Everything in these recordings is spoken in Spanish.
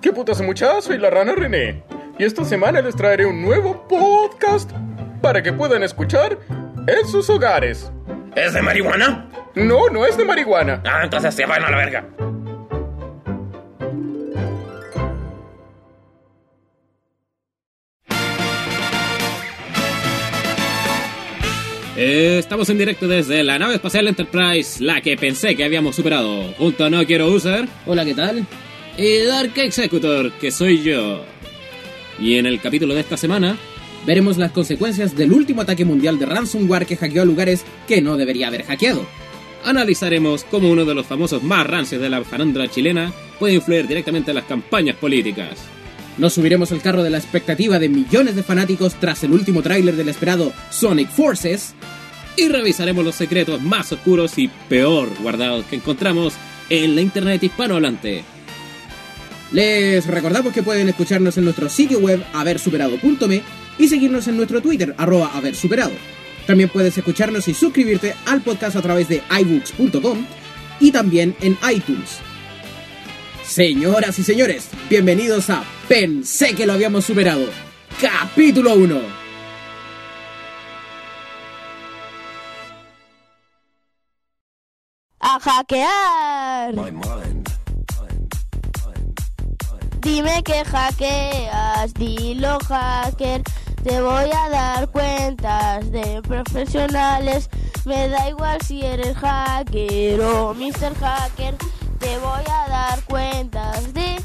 ¿Qué putas muchachos? Soy la rana René. Y esta semana les traeré un nuevo podcast para que puedan escuchar en sus hogares. ¿Es de marihuana? No, no es de marihuana. Ah, entonces se van a la verga. Eh, Estamos en directo desde la nave espacial Enterprise, la que pensé que habíamos superado. Junto a No Quiero User Hola, ¿qué tal? Dark Executor, que soy yo. Y en el capítulo de esta semana, Veremos las consecuencias del último ataque mundial de ransomware que hackeó lugares que no debería haber hackeado. analizaremos cómo uno de los famosos más rancios de la farándula chilena puede influir directamente en las campañas políticas. Nos subiremos al carro de la expectativa de millones de fanáticos tras el último tráiler del esperado Sonic Forces. Y revisaremos los secretos más oscuros y peor guardados que encontramos en la internet hispanohablante. Les recordamos que pueden escucharnos en nuestro sitio web habersuperado.me y seguirnos en nuestro Twitter, arroba habersuperado. También puedes escucharnos y suscribirte al podcast a través de iBooks.com y también en iTunes. Señoras y señores, bienvenidos a Pensé que lo habíamos superado. Capítulo 1. a hackear. Dime que hackeas, dilo hacker. Te voy a dar cuentas de profesionales. Me da igual si eres hacker o Mr. Hacker. Te voy a dar cuentas de...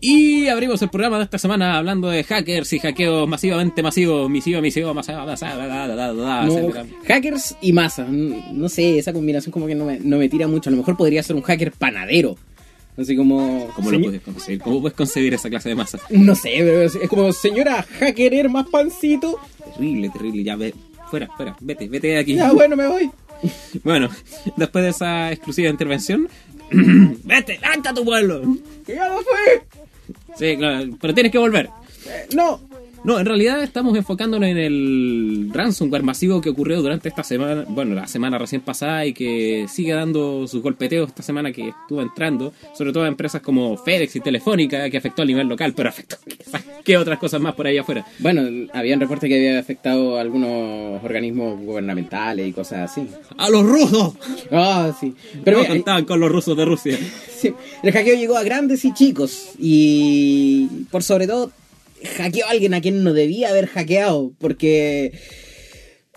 Y abrimos el programa de esta semana hablando de hackers y hackeos masivamente masivos, masivo, masivo, masivo, masivo, No, hackers y masa. No sé, esa combinación como que no me, no me tira mucho. A lo mejor podría ser un hacker panadero. Así como... ¿Cómo lo puedes concebir? ¿Cómo puedes concebir esa clase de masa? No sé, pero es, como señora hacker más pancito. Terrible, terrible, ya ve. Fuera, fuera, vete, vete de aquí. Ya bueno, me voy. Bueno, después de esa exclusiva intervención, vete, levanta a tu pueblo. Que ya no fui. Sí, claro, pero tienes que volver. Eh, no. No, en realidad estamos enfocándonos en el ransomware masivo que ocurrió durante esta semana, bueno, la semana recién pasada y que sigue dando sus golpeteos esta semana que estuvo entrando, sobre todo a empresas como FedEx y Telefónica, que afectó a nivel local, pero afectó qué otras cosas más por ahí afuera. Bueno, habían reportes que había afectado a algunos organismos gubernamentales y cosas así. ¡A los rusos! Ah, sí. Pero no mira, contaban con los rusos de Rusia. sí, el hackeo llegó a grandes y chicos. Y por sobre todo, hackeó a alguien a quien no debía haber hackeado. Porque.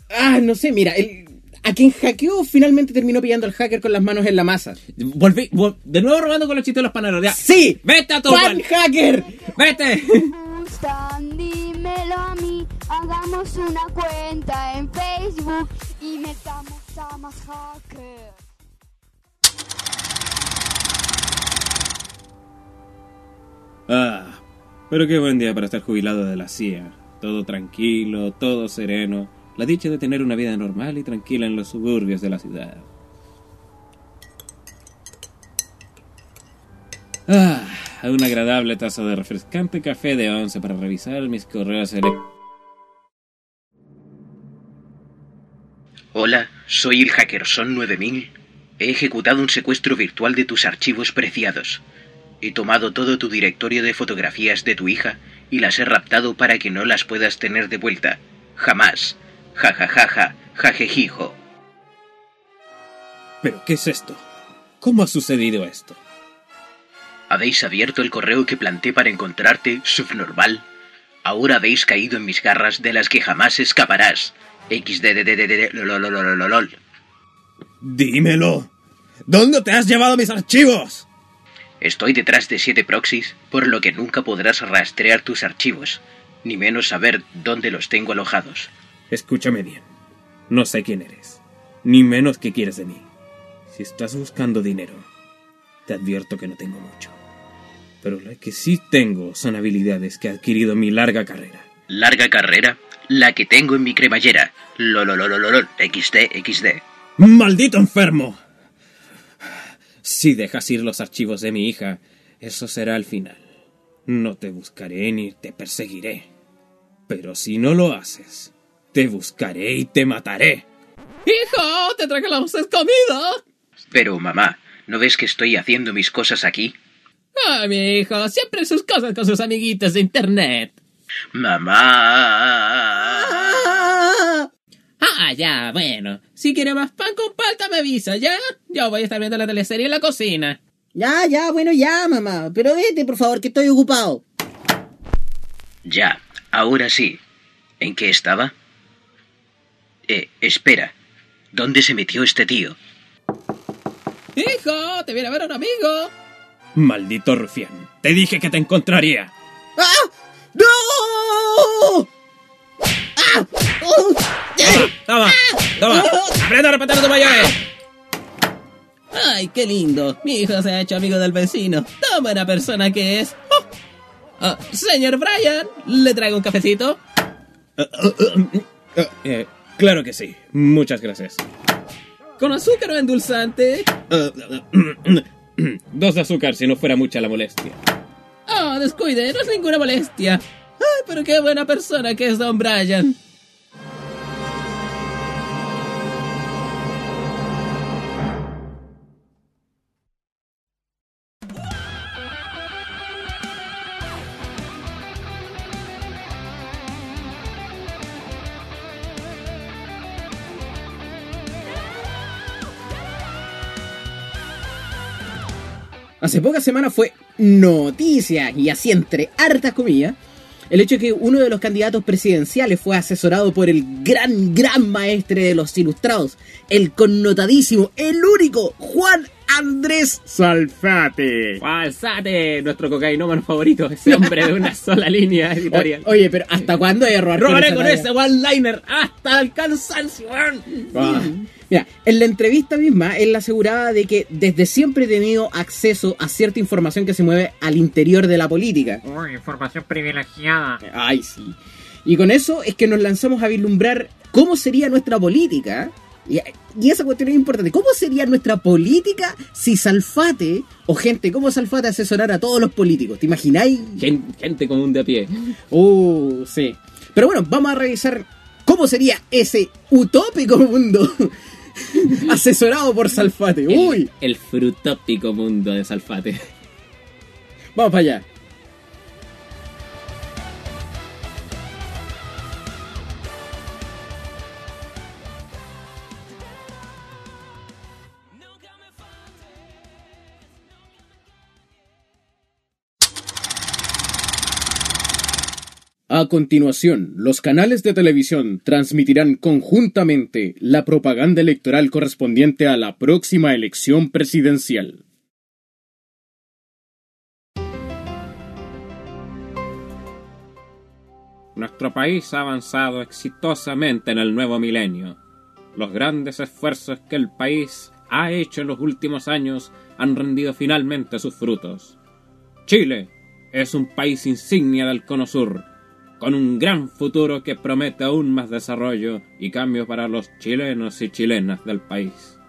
Ah, no sé, mira, el- a quien hackeó finalmente terminó pillando al hacker con las manos en la masa. Volví, vol- de nuevo robando con los chistes de los panaderos. ya. ¡Sí! ¡Vete a tu ¡Pan hacker! ¡Vete! gustan, dímelo a mí. Hagamos una cuenta en Facebook y metamos a más hackers. Ah, pero qué buen día para estar jubilado de la CIA. Todo tranquilo, todo sereno. La dicha de tener una vida normal y tranquila en los suburbios de la ciudad. Ah, un agradable taza de refrescante café de once para revisar mis correos electrónicos. Hola, soy el Hackerson 9000. He ejecutado un secuestro virtual de tus archivos preciados. He tomado todo tu directorio de fotografías de tu hija y las he raptado para que no las puedas tener de vuelta. Jamás. Ja ja ja ja, jajejijo. ¿Pero qué es esto? ¿Cómo ha sucedido esto? ¿Habéis abierto el correo que planté para encontrarte, subnormal? Ahora habéis caído en mis garras de las que jamás escaparás. XDDDDD, ¡Dímelo! ¿Dónde te has llevado mis archivos? Estoy detrás de siete proxies, por lo que nunca podrás rastrear tus archivos, ni menos saber dónde los tengo alojados. Escúchame bien. No sé quién eres, ni menos qué quieres de mí. Si estás buscando dinero, te advierto que no tengo mucho. Pero lo que sí tengo son habilidades que he adquirido en mi larga carrera. Larga carrera, la que tengo en mi cremallera. Lololololol, XD, XD. ¡Maldito enfermo! Si dejas ir los archivos de mi hija, eso será el final. No te buscaré ni te perseguiré. Pero si no lo haces, te buscaré y te mataré. ¡Hijo! ¡Te traje la comida! Pero, mamá, ¿no ves que estoy haciendo mis cosas aquí? Ah, mi hijo, siempre sus cosas con sus amiguitos de internet. Mamá. Ah, ya, bueno. Si quiere más pan con palta, me avisa, ¿ya? Yo voy a estar viendo la teleserie en la cocina. Ya, ya, bueno, ya, mamá. Pero vete, por favor, que estoy ocupado. Ya, ahora sí. ¿En qué estaba? Eh, espera. ¿Dónde se metió este tío? Hijo, te viene a ver un amigo. Maldito rufián. Te dije que te encontraría. ¡Ah! ¡No! ¡Eh! Toma, toma. Aprende a respetar a tu mayores. Ay, qué lindo. Mi hijo se ha hecho amigo del vecino. Tan buena persona que es. Oh. Ah, señor Brian, ¿le traigo un cafecito? Eh, claro que sí. Muchas gracias. ¿Con azúcar o endulzante? Dos de azúcar si no fuera mucha la molestia. Oh, descuide, no es ninguna molestia. Ay, pero qué buena persona que es Don Brian. Hace pocas semanas fue noticia, y así entre hartas comillas, el hecho de que uno de los candidatos presidenciales fue asesorado por el gran, gran maestre de los ilustrados, el connotadísimo, el único, Juan Andrés Salfate. Falsate, nuestro cocainómano favorito, ese hombre de una sola línea editorial. O- oye, pero ¿hasta cuándo hay error? Robaré con ese one-liner hasta el cansancio. Ah. Mira, en la entrevista misma, él aseguraba de que desde siempre he tenido acceso a cierta información que se mueve al interior de la política. Uy, información privilegiada. Ay, sí. Y con eso es que nos lanzamos a vislumbrar cómo sería nuestra política. Y, y esa cuestión es importante. ¿Cómo sería nuestra política si Salfate, o gente como Salfate, asesorara a todos los políticos? ¿Te imagináis? Gen- Gente común de a pie. Uh, sí. Pero bueno, vamos a revisar cómo sería ese utópico mundo asesorado por Salfate. Uy, El, el frutópico mundo de Salfate. vamos para allá. A continuación, los canales de televisión transmitirán conjuntamente la propaganda electoral correspondiente a la próxima elección presidencial. Nuestro país ha avanzado exitosamente en el nuevo milenio. Los grandes esfuerzos que el país ha hecho en los últimos años han rendido finalmente sus frutos. Chile es un país insignia del Cono Sur, con un gran futuro que promete aún más desarrollo y cambio para los chilenos y chilenas del país.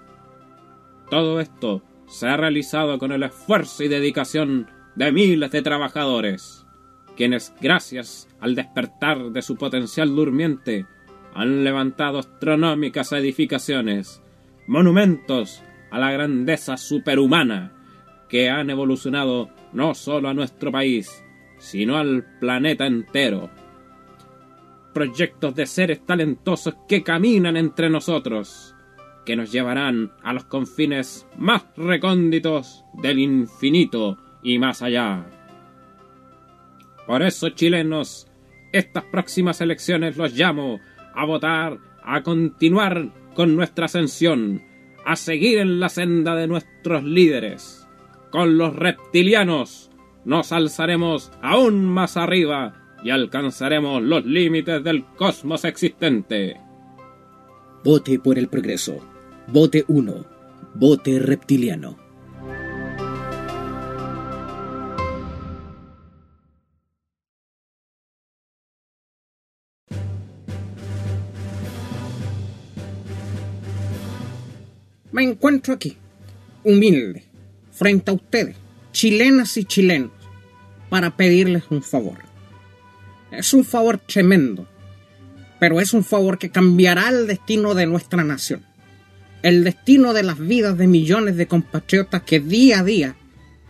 Todo esto se ha realizado con el esfuerzo y dedicación de miles de trabajadores quienes, gracias al despertar de su potencial durmiente, han levantado astronómicas edificaciones, monumentos a la grandeza superhumana, que han evolucionado no solo a nuestro país, sino al planeta entero. Proyectos de seres talentosos que caminan entre nosotros, que nos llevarán a los confines más recónditos del infinito y más allá. Por eso, chilenos, estas próximas elecciones los llamo a votar, a continuar con nuestra ascensión, a seguir en la senda de nuestros líderes. Con los reptilianos nos alzaremos aún más arriba y alcanzaremos los límites del cosmos existente. Vote por el progreso. Vote 1. Vote reptiliano. Me encuentro aquí, humilde, frente a ustedes, chilenas y chilenos, para pedirles un favor. Es un favor tremendo, pero es un favor que cambiará el destino de nuestra nación. El destino de las vidas de millones de compatriotas que día a día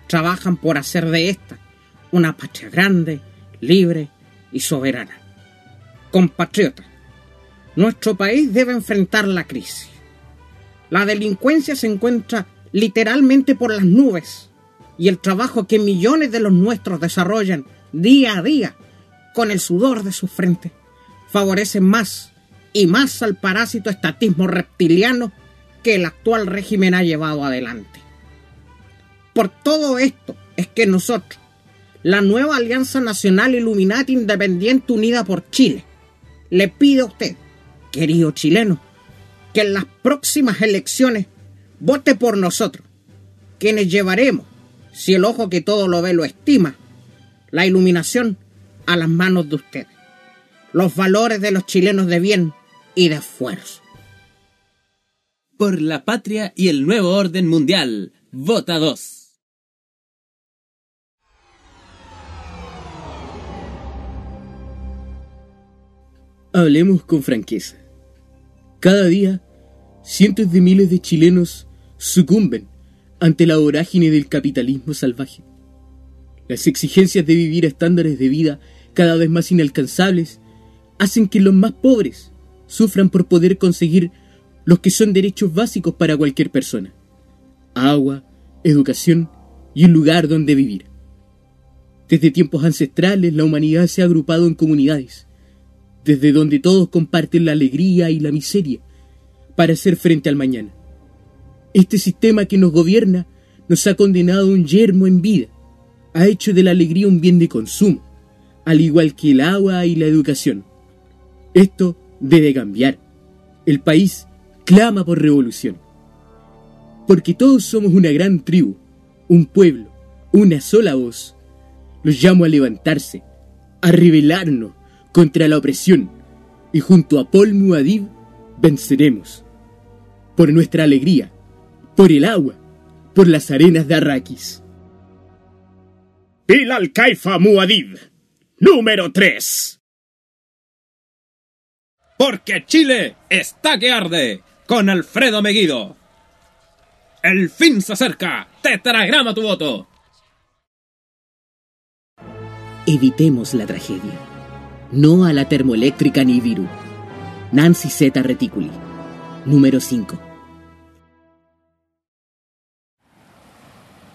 trabajan por hacer de esta una patria grande, libre y soberana. Compatriotas, nuestro país debe enfrentar la crisis. La delincuencia se encuentra literalmente por las nubes y el trabajo que millones de los nuestros desarrollan día a día con el sudor de su frente favorece más y más al parásito estatismo reptiliano que el actual régimen ha llevado adelante. Por todo esto es que nosotros, la nueva Alianza Nacional Illuminati Independiente Unida por Chile, le pide a usted, querido chileno, que en las próximas elecciones vote por nosotros, quienes llevaremos, si el ojo que todo lo ve lo estima, la iluminación a las manos de ustedes, los valores de los chilenos de bien y de esfuerzo. Por la patria y el nuevo orden mundial. Vota 2. Hablemos con franqueza. Cada día, cientos de miles de chilenos sucumben ante la vorágine del capitalismo salvaje. Las exigencias de vivir a estándares de vida cada vez más inalcanzables hacen que los más pobres sufran por poder conseguir los que son derechos básicos para cualquier persona. Agua, educación y un lugar donde vivir. Desde tiempos ancestrales la humanidad se ha agrupado en comunidades, desde donde todos comparten la alegría y la miseria, para hacer frente al mañana. Este sistema que nos gobierna nos ha condenado a un yermo en vida, ha hecho de la alegría un bien de consumo, al igual que el agua y la educación. Esto debe cambiar. El país clama por revolución. Porque todos somos una gran tribu, un pueblo, una sola voz. Los llamo a levantarse, a rebelarnos contra la opresión, y junto a Paul Muad'Dib venceremos. Por nuestra alegría, por el agua, por las arenas de Arrakis. Bilal Kaifa Muad'Dib, número 3. Porque Chile está que arde con Alfredo Meguido. El fin se acerca. Tetragrama tu voto. Evitemos la tragedia. No a la termoeléctrica ni Nibiru. Nancy Z. Reticuli. Número 5.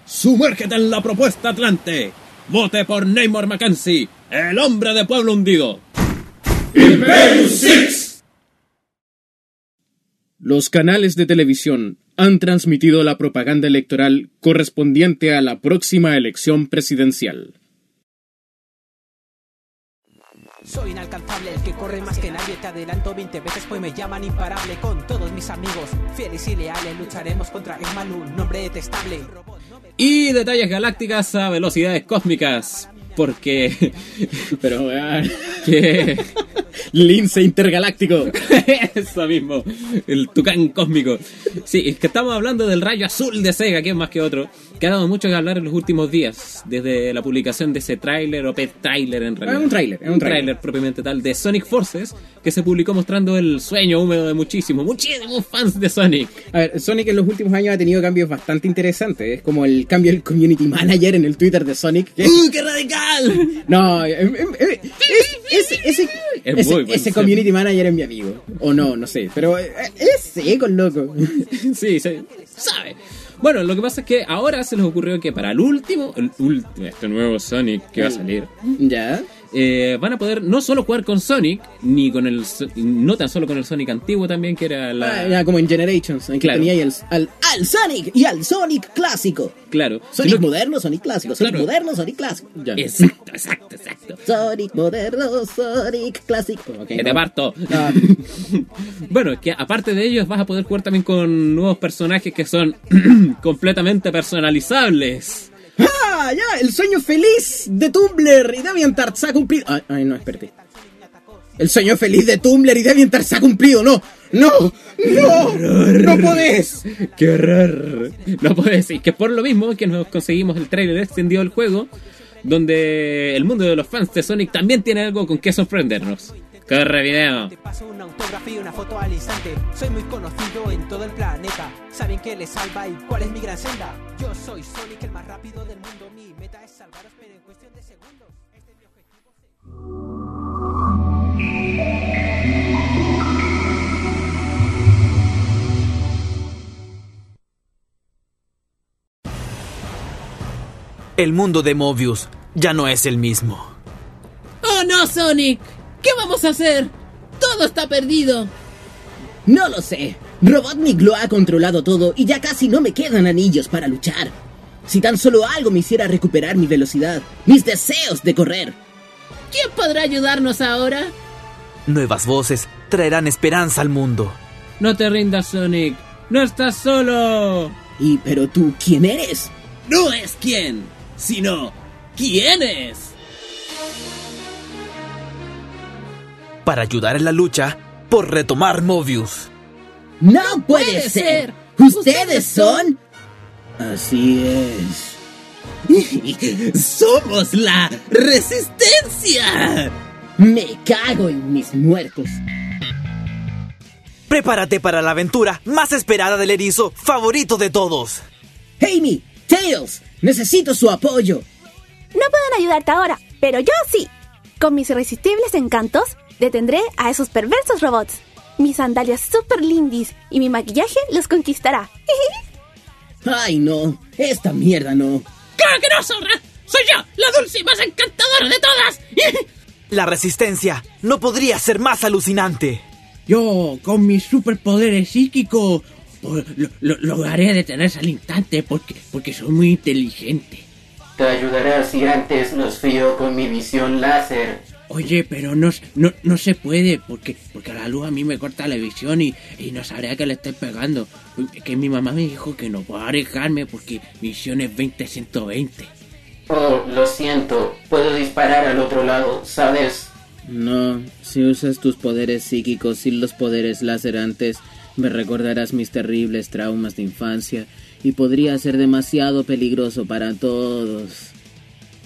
Sumérgete en la propuesta Atlante. Vote por Neymar Mackenzie, el hombre de pueblo hundido. Los canales de televisión han transmitido la propaganda electoral correspondiente a la próxima elección presidencial. Soy inalcanzable, el que corre más que nadie. Te adelanto 20 veces, pues me llaman imparable. Con todos mis amigos, fieles y leales, lucharemos contra Ismanu, nombre detestable. Y detalles galácticas a velocidades cósmicas. Porque. Pero, weón. que. Lince intergaláctico. Eso mismo. El tucán cósmico. Sí, es que estamos hablando del rayo azul de Sega, que es más que otro. Que ha dado mucho que hablar en los últimos días. Desde la publicación de ese tráiler, o pet tráiler en realidad. Es un tráiler, es un tráiler. propiamente tal, de Sonic Forces. Que se publicó mostrando el sueño húmedo de muchísimos, muchísimos fans de Sonic. A ver, Sonic en los últimos años ha tenido cambios bastante interesantes. Es como el cambio del community manager en el Twitter de Sonic. que- ¡Uh, qué radical! No, em, em, em, es- ese, ese, Es ese- community manager es mi amigo. O no, no sé. Pero eh, es seco, el loco. sí, se sabe. Bueno, lo que pasa es que ahora se les ocurrió que para el último, el último, este nuevo Sonic que va a salir, Ya. Eh, van a poder no solo jugar con Sonic, ni con el, no tan solo con el Sonic antiguo también, que era la... Ah, como en Generations. En que Claro. tenía ahí el, al, al Sonic y al Sonic clásico. Claro. Sonic sino que- moderno, Sonic clásico. Sonic Claro. moderno, Sonic clásico. Ya. Exacto, exacto, exacto. Sonic moderno, Sonic clásico. Que no. te parto. Ah, Bueno, que aparte de ellos vas a poder jugar también con nuevos personajes que son completamente personalizables. ¡Ah! Ya, el sueño feliz de Tumblr y DeviantArt se ha cumplido. Ay, ay, no, espérate. El sueño feliz de Tumblr y DeviantArt se ha cumplido. No, no, no, no podés. ¡Qué horror! No puedo decir que por lo mismo que nos conseguimos el trailer extendido del juego, donde el mundo de los fans de Sonic también tiene algo con que sorprendernos. Corre video. Te paso una autografía y una foto al instante. Soy muy conocido en todo el planeta. Saben qué les salva y cuál es mi gran senda. Yo soy Sonic, el más rápido del mundo. Mi meta es salvaros, pero en cuestión de segundos. Este es mi objetivo. El mundo de Mobius ya no es el mismo. ¡Oh no, Sonic! ¿Qué vamos a hacer? Todo está perdido. No lo sé. Robotnik lo ha controlado todo y ya casi no me quedan anillos para luchar. Si tan solo algo me hiciera recuperar mi velocidad, mis deseos de correr. ¿Quién podrá ayudarnos ahora? Nuevas voces traerán esperanza al mundo. No te rindas, Sonic. No estás solo. Y pero tú, ¿quién eres? No es quién, sino quién es. Para ayudar en la lucha por retomar Mobius. No, puede, ser. ¿Ustedes son? Así es. Somos la resistencia. Me cago en mis muertos. Prepárate para la aventura más esperada del erizo favorito de todos. Amy, Tails, necesito su apoyo. No pueden ayudarte ahora, pero yo sí. Con mis irresistibles encantos, detendré a esos perversos robots. Mis sandalias super lindis y mi maquillaje los conquistará. Ay, no, esta mierda no. ¡Claro que no, zorra! ¡Soy yo, la dulce y más encantadora de todas! La resistencia no podría ser más alucinante. Yo, con mis superpoderes psíquicos, lo- lo- lograré detenerse al instante porque, porque soy muy inteligente. Te ayudará si antes los fío con mi visión láser. Oye, pero no, s- no, no se puede porque, porque la luz a mí me corta la visión y, y no sabré a qué le estoy pegando. Que mi mamá me dijo que no puedo arriesgarme porque mi visión es 20-120. Oh, lo siento. Puedo disparar al otro lado, ¿sabes? No, si usas tus poderes psíquicos y los poderes láser antes, me recordarás mis terribles traumas de infancia y podría ser demasiado peligroso para todos.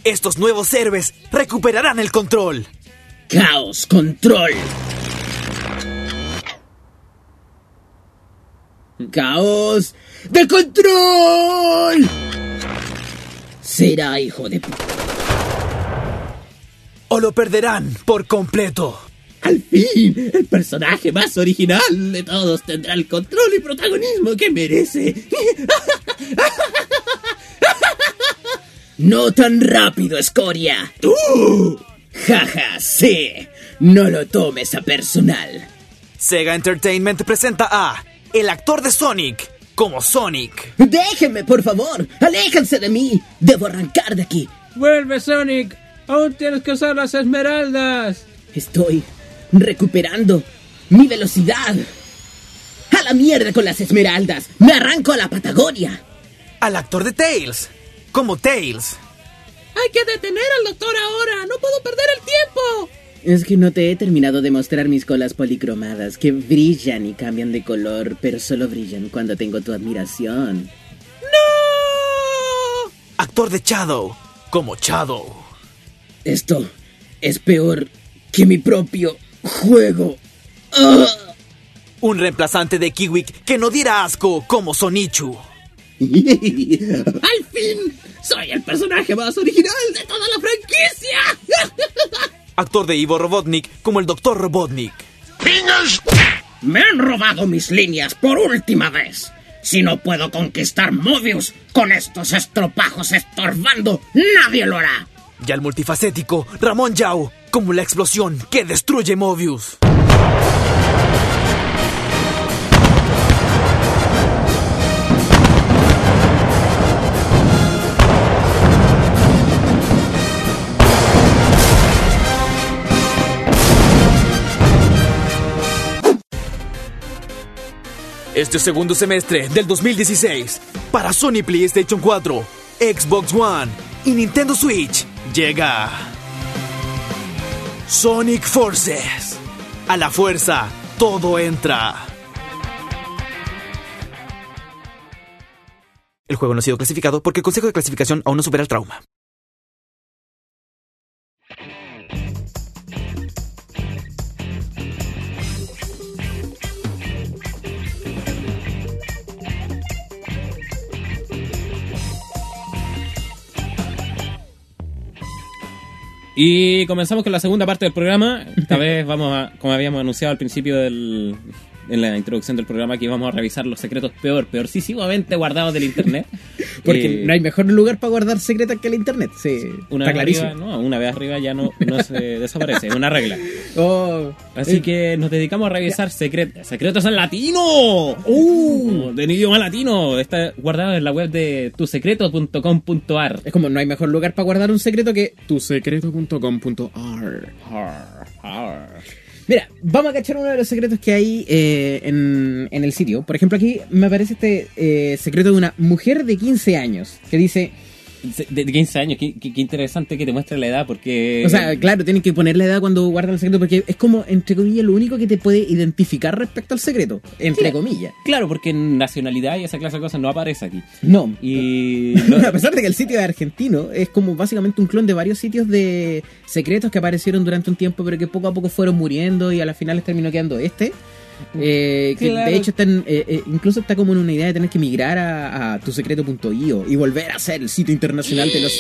Estos nuevos héroes recuperarán el control. Caos Control. Caos de control. Será hijo de... O lo perderán por completo. Al fin, el personaje más original de todos tendrá el control y protagonismo que merece. No tan rápido, escoria. ¡Tú! Jaja, sí. No lo tomes a personal. Sega Entertainment presenta a el actor de Sonic como Sonic. Déjenme, por favor. Aléjense de mí. Debo arrancar de aquí. Vuelve, Sonic. Aún tienes que usar las esmeraldas. Estoy recuperando mi velocidad. A la mierda con las esmeraldas. Me arranco a la Patagonia. Al actor de Tails como Tails. Hay que detener al doctor ahora. No puedo perder el tiempo. Es que no te he terminado de mostrar mis colas policromadas, que brillan y cambian de color, pero solo brillan cuando tengo tu admiración. Actor de Shadow como Shadow. Esto es peor que mi propio juego. ¡Ah! Un reemplazante de Kiwik que no diera asco como Sonichu. Al fin, soy el personaje más original de toda la franquicia. Actor de Ivo Robotnik como el Dr. Robotnik. Me han robado mis líneas por última vez. Si no puedo conquistar Mobius con estos estropajos estorbando, nadie lo hará. Y al multifacético Ramón Yao como la explosión que destruye Mobius. Este segundo semestre del 2016, para Sony PlayStation 4, Xbox One y Nintendo Switch, llega Sonic Forces. A la fuerza, todo entra. El juego no ha sido clasificado porque el Consejo de Clasificación aún no supera el trauma. Y comenzamos con la segunda parte del programa. Esta vez vamos a, como habíamos anunciado al principio del, en la introducción del programa, que íbamos a revisar los secretos peor, peorcísimamente guardados del internet. Porque Eh, no hay mejor lugar para guardar secretos que el internet. Sí, una está vez clarísimo. arriba, no, una vez arriba ya no, no se desaparece, es una regla. Oh, Así eh, que nos dedicamos a revisar secret- secretos en latino. ¡Uh! En idioma latino. Está guardado en la web de tusecretos.com.ar. Es como no hay mejor lugar para guardar un secreto que tusecreto.com.ar. Mira, vamos a cachar uno de los secretos que hay eh, en, el sitio. Por ejemplo, aquí me aparece este eh, secreto de una mujer de 15 años que dice... De 15 años, qué, qué- qué interesante que te muestre la edad, porque... O sea, claro, tienen que poner la edad cuando guardan el secreto porque es como, entre comillas, lo único que te puede identificar respecto al secreto. Entre comillas. Claro, porque nacionalidad y esa clase de cosas no aparece aquí. No. Y... a pesar de que el sitio es argentino, es como básicamente un clon de varios sitios de secretos que aparecieron durante un tiempo, pero que poco a poco fueron muriendo y a las finales terminó quedando este. Eh, que Claro. de hecho están, eh, eh, incluso está como en una idea de tener que migrar a, a tusecreto.io y volver a ser el sitio internacional de los.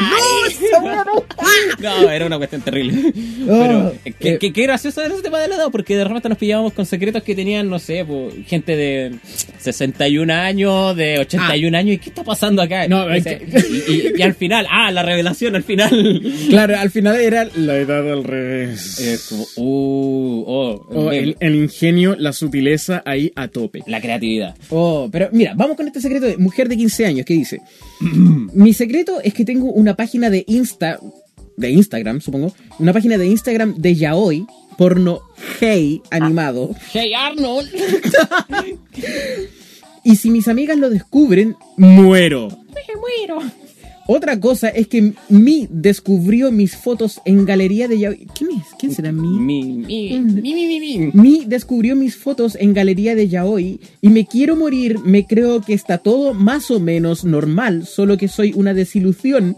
No, era una cuestión terrible. Pero eh, qué, qué- qué gracioso era ese tema de la edad, porque de repente nos pillábamos con secretos que tenían, no sé, pues, gente de 61 años, de 81 años, ¿y qué está pasando acá? No, y, es y- y- y al final, ah, la revelación al final. Claro, al final era La edad al revés. Es como, uh, oh, Oh, el, el ingenio, la sutileza ahí a tope. la creatividad. Oh, pero mira, vamos con este secreto de mujer de 15 años que dice: Mi secreto es que tengo una página de Insta, de Instagram, supongo, una página de Instagram de yaoi, porno hey animado. Hey Arnold. Y si mis amigas lo descubren, muero. Me muero. Otra cosa es que Mi descubrió mis fotos en galería de yaoi. ¿Quién es? ¿Quién será Mi? Mi, mi, mi, mi, mi, mi. Descubrió mis fotos en galería de yaoi y me quiero morir, me creo que está todo más o menos normal, solo que soy una desilusión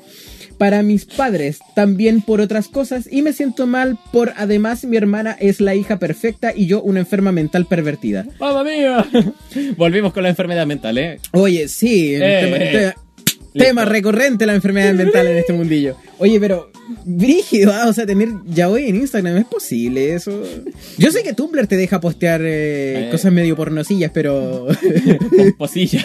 para mis padres, también por otras cosas y me siento mal por además mi hermana es la hija perfecta y yo una enferma mental pervertida. ¡Mamma mía! Volvimos con la enfermedad mental, ¿eh? Oye, sí, Eh. Tema- recurrente la enfermedad mental en este mundillo. Oye, pero brígido, ah, o sea, tener yaoi en Instagram es posible eso. Yo sé que Tumblr te deja postear eh, Eh. cosas medio pornosillas, pero Posillas.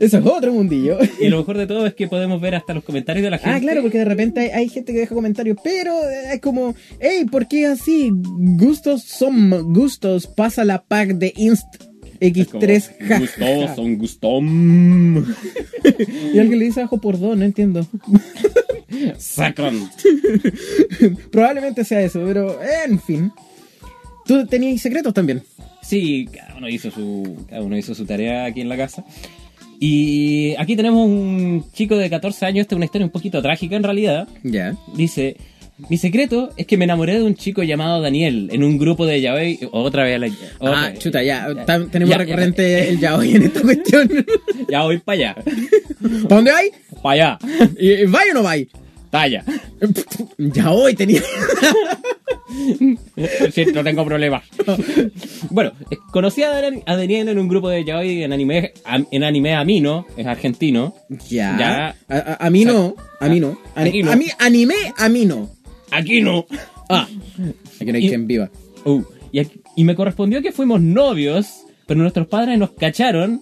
eso es otro mundillo. Y lo mejor de todo es que podemos ver hasta los comentarios de la gente. Ah, claro, porque de repente hay, hay gente que deja comentarios, pero es como, hey, ¿por qué así? Gustos son gustos, pasa la pack de Inst X3, ja, Gustó, ja. son gustón. Y alguien le dice ajo por dos, no entiendo. Sacron. Probablemente sea eso, pero en fin. ¿Tú tenías secretos también? Sí, cada uno hizo su, cada uno hizo su tarea aquí en la casa. Y aquí tenemos un chico de 14 años, esta es una historia un poquito trágica en realidad. Ya. Dice, mi secreto es que me enamoré de un chico lamado Daniel en un grupo de yaoi. Otra vez la... otra Ah, vez. chuta, ya. tenemos Ya, recurrente el yaoi en esta cuestión. Ya voy para allá. ¿Para dónde hay? Para allá. ¿Y- ¿Vai o no vai? Talla. Yaoi tenía. Sí, no tengo problema. bueno, eh, conocí a Dan- a Daniel en un grupo de yaoi en anime, en anime Amino, es argentino. Ya. Ya. A, a- a mí no. A mí no. A, mí, anime, a mí no. Aquí no. Ah. Aquí no hay Y- quien viva. Uh, y, aquí- y me correspondió que fuimos novios, pero nuestros padres nos cacharon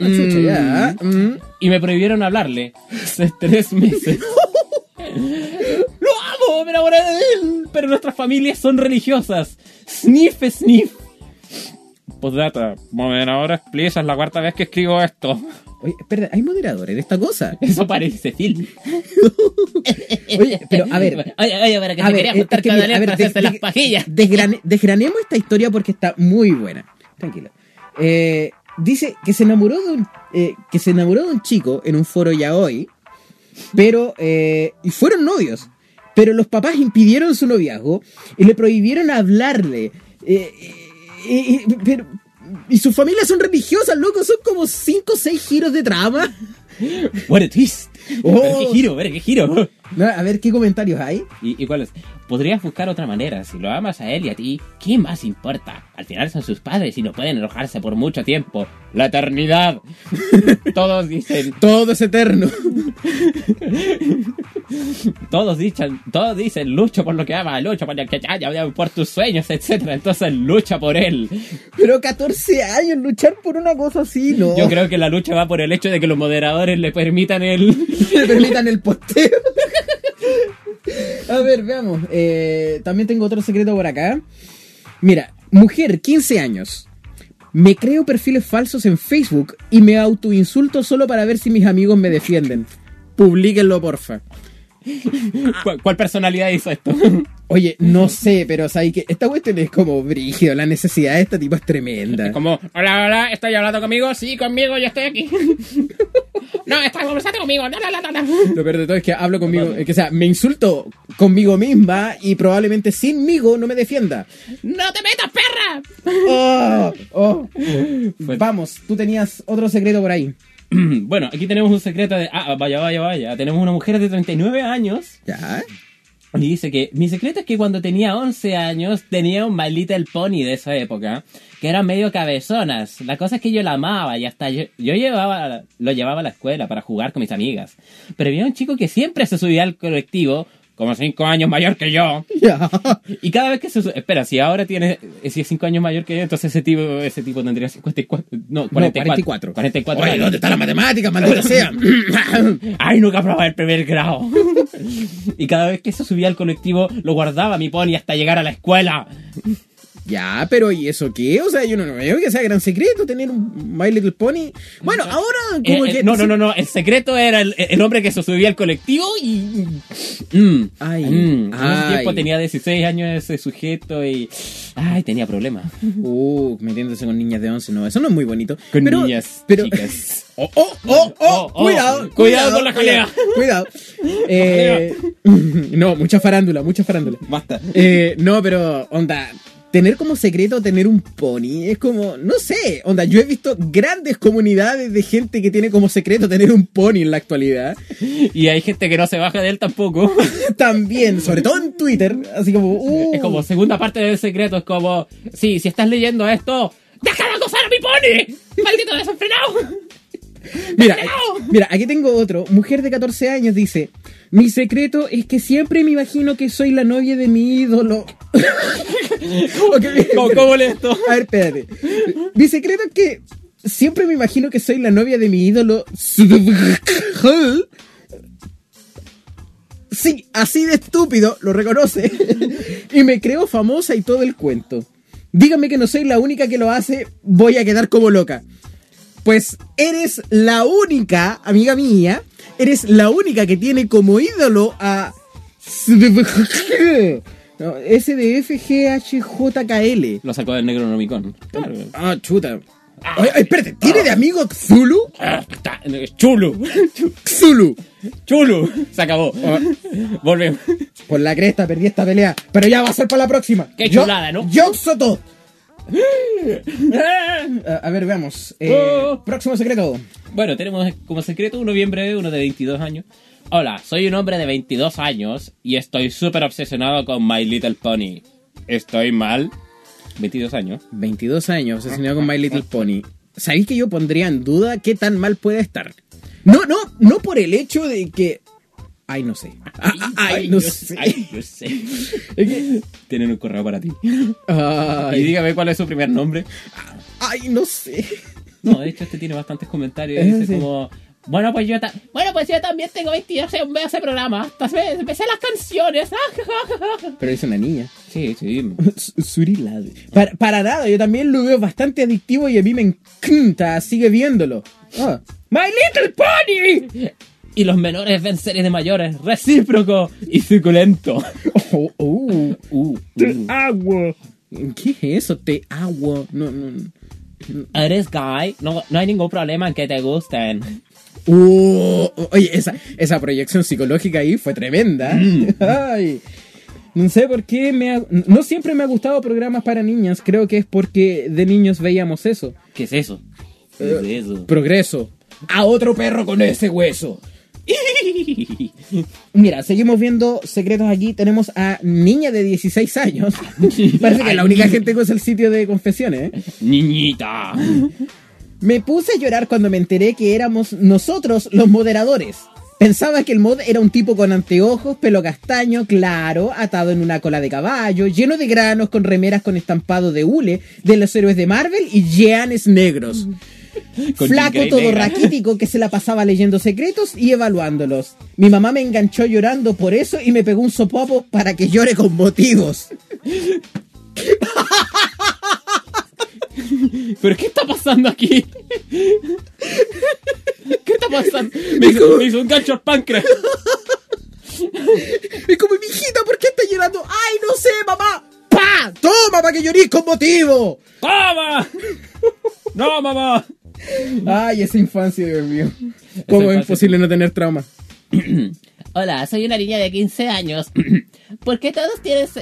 Ah, chucha, ya. Mm. y me prohibieron hablarle hace tres meses. ¡Lo amo! ¡Me enamoré de él! Pero nuestras familias son religiosas. Sniff, sniff. Postdata. Moment, ahora please, es la cuarta vez que escribo esto. Oye, espera, ¿hay moderadores de esta cosa? Eso parece Phil. Oye, pero a ver. Oye, oye, para que A se ver, quería juntar es que con mira, Daniel a ver, para de- hacerse las pajillas. desgrane- desgranemos esta historia porque está muy buena. Tranquila. Eh, dice que se enamoró de un eh, que se enamoró de un chico en un foro ya hoy, pero eh, y fueron novios. Pero los papás impidieron su noviazgo y le prohibieron hablarle. Eh, y, y- pero- y sus familias son religiosas, loco, son como 5 o 6 giros de trama. What a twist. Pero qué giro, pero qué giro. No, a ver, ¿qué comentarios hay? ¿Y, y cuál es? Podrías buscar otra manera. Si lo amas a él y a ti, ¿qué más importa? Al final son sus padres y no pueden enojarse por mucho tiempo. La eternidad. Todos dicen. Todo es eterno. Todos dicen, todos dicen, lucho por lo que ama, lucho por lo que haya, por tus sueños, etcétera. Entonces lucha por él. Pero 14 años luchar por una cosa así, no. Yo creo que la lucha va por el hecho de que los moderadores le permitan el. le permitan el posteo. A ver, veamos. Eh, también tengo otro secreto por acá. Mira, mujer, 15 años. Me creo perfiles falsos en Facebook y me autoinsulto solo para ver si mis amigos me defienden. Publíquenlo, porfa. ¿Cuál, cuál personalidad hizo esto? Oye, no sé, pero sabes que esta cuestión es como brígido. La necesidad de esta tipo es tremenda. Es como, hola, hola, ¿estoy hablando conmigo? Sí, conmigo, yo estoy aquí. no, estás conversando conmigo. No, no, no, no, no. Lo peor de todo es que hablo conmigo, es que, o sea, me insulto conmigo misma y probablemente sinmigo no me defienda. ¡No te metas, perra! Oh, oh. Vamos, tú tenías otro secreto por ahí. bueno, aquí tenemos un secreto de. Ah, vaya, vaya, vaya. Tenemos una mujer de 39 años. Ya. Y dice que mi secreto es que cuando tenía 11 años tenía un My Little Pony de esa época, que eran medio cabezonas. La cosa es que yo la amaba y hasta yo, yo llevaba, lo llevaba a la escuela para jugar con mis amigas. Pero había un chico que siempre se subía al colectivo, como 5 años mayor que yo. Y cada vez que se espera, si ahora tiene, si es 5 años mayor que yo, entonces ese tipo, ese tipo tendría 54, no, 44. 44 Oye, años. ¿dónde está la matemática, maldita sea? Ay, nunca aprobé el primer grado. y cada vez que se subía al colectivo, lo guardaba mi pony hasta llegar a la escuela. Ya, pero ¿y eso qué? O sea, yo no, no veo que sea gran secreto tener un My Little Pony. Bueno, ahora como Eh, eh, que... no, no, no, no. El secreto era el, el hombre que se subía al colectivo y. Mm, Ay, mm, en ese ay. tiempo tenía 16 años ese sujeto y. Ay, tenía problemas. Uh, metiéndose con niñas de 11, no, eso no es muy bonito. Con pero, niñas pero, chicas. Oh, oh, oh, oh, oh, cuidado, cuidado con la jalea. Cuidado. Eh, no, mucha farándula, mucha farándula. Basta. Eh, no, pero, onda, tener como secreto tener un pony es como, no sé, onda, yo he visto grandes comunidades de gente que tiene como secreto tener un pony en la actualidad. Y hay gente que no se baja de él tampoco. También, sobre todo en Twitter, así como, uh, Es como segunda parte del secreto. Es como. Sí, si estás leyendo esto. ¡Déjame acosar a mi pony! ¡Maldito desenfrenado! Mira, mira, aquí tengo otro. Mujer de 14 años dice: Mi secreto es que siempre me imagino que soy la novia de mi ídolo. ¿Cómo, cómo lees esto? A ver, espérate. Mi secreto es que siempre me imagino que soy la novia de mi ídolo. Sí, así de estúpido, lo reconoce. y me creo famosa y todo el cuento. Dígame que no soy la única que lo hace, voy a quedar como loca. Pues eres la única, amiga mía, eres la única que tiene como ídolo a no, SDFGHJKL. Lo sacó del negro Nomicon. Claro. Ah, chuta. Ay, ay, espérate, ¿tiene de amigo Zulu? Chulu. Zulu. Chulu. Se acabó. Volvemos. Por la cresta perdí esta pelea, pero ya va a ser para la próxima. Qué Yo- chulada, ¿no? Yo Soto. A, ver, veamos. Eh, Oh. Próximo secreto. Bueno, tenemos como secreto uno bien breve, uno de 22 años. Hola, soy un hombre de 22 años y estoy súper obsesionado con My Little Pony. ¿Estoy mal? 22 años. 22 años, obsesionado con My Little Pony. ¿Sabéis que yo pondría en duda qué tan mal puede estar? No, no, no por el hecho de que. Ay, no sé. Ay, no yo sé. Ay, yo sé. Tienen un correo para ti. Ay. Y dígame cuál es su primer nombre. Ay, no sé. No, de hecho este tiene bastantes comentarios. Eh, Dice sí. como... Bueno, pues yo ta- bueno, pues yo también tengo 22 años, veo ese programa. Me, me sé las canciones. Pero es una niña. Sí, sí. Surilade. Para, para nada, yo también lo veo bastante adictivo y a mí me encanta. Sigue viéndolo. Ah. ¡My Little Pony! Y los menores ven series de mayores, recíproco y suculento. Oh, oh. Uh, Te agua. ¿Qué es eso? Te agua. No, no. no. Eres gay, no, no hay ningún problema en que te gusten. Uh, oye, esa, esa proyección psicológica ahí fue tremenda. Ay. No sé por qué me ha- no siempre me ha gustado programas para niñas. Creo que es porque de niños veíamos eso. ¿Qué es eso? ¿Qué es eso? Progreso. A otro perro con ese hueso. Mira, seguimos viendo secretos aquí. Tenemos a niña de 16 años. Parece que es la única gente que usa el sitio de confesiones. ¿eh? Niñita. Me puse a llorar cuando me enteré que éramos nosotros los moderadores. Pensaba que el mod era un tipo con anteojos, pelo castaño, claro, atado en una cola de caballo, lleno de granos, con remeras con estampado de hule de los héroes de Marvel y jeanes negros. Flaco todo negra. raquítico que se la pasaba leyendo secretos y evaluándolos. Mi mamá me enganchó llorando por eso y me pegó un sopopo para que llore con motivos. ¿Pero qué está pasando aquí? ¿Qué está pasando? Me hizo, me hizo un gancho al páncreas. Es como, mijita, ¿por qué estás llorando? ¡Ay, no sé, mamá! ¡Pa! ¡Toma para que llorís con motivo! ¡Toma! ¡No, mamá! Ay, esa infancia, Dios mío. ¿Cómo es posible no tener trauma? Hola, soy una niña de 15 años. ¿Por qué todos tienes,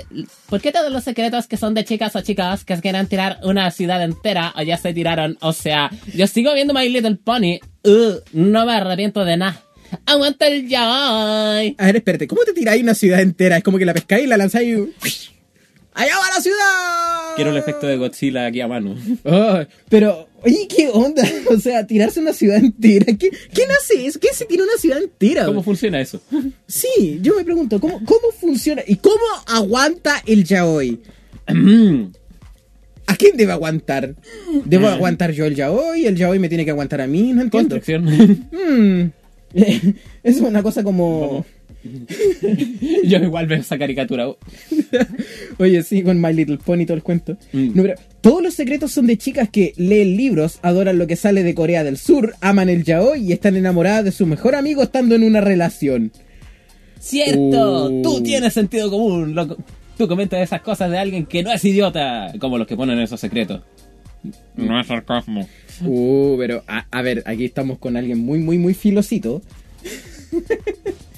por qué todos los secretos que son de chicas o chicos que quieren tirar una ciudad entera o ya se tiraron? O sea, yo sigo viendo My Little Pony. Uh, no me arrepiento de nada. Aguanta el joy. A ver, espérate, ¿cómo te tiráis una ciudad entera? Es como que la pescáis y la lanzáis y... ¡Allá va la ciudad! Quiero el efecto de Godzilla aquí a mano. Pero, oye, ¿qué onda? O sea, tirarse una ciudad entera. ¿Qué, ¿Quién hace eso? ¿Quién se tira una ciudad entera? ¿Cómo funciona eso? Sí, yo me pregunto, ¿cómo, cómo funciona? ¿Y cómo aguanta el yaoi? ¿A quién debe aguantar? ¿Debo Mm. aguantar yo el yaoi? ¿El yaoi me tiene que aguantar a mí? No entiendo. Construcción. Mm, es una cosa como... Yo igual veo esa caricatura. Oye, sí, con My Little Pony y todo el cuento. Mm. No, pero todos los secretos son de chicas que leen libros, adoran lo que sale de Corea del Sur, aman el yaoi y están enamoradas de su mejor amigo estando en una relación. Cierto, Uh. tú tienes sentido común. loco. Tú comentas esas cosas de alguien que no es idiota, como los que ponen esos secretos. No es sarcasmo. Uh, pero a, a ver, aquí estamos con alguien muy, muy, muy filosito.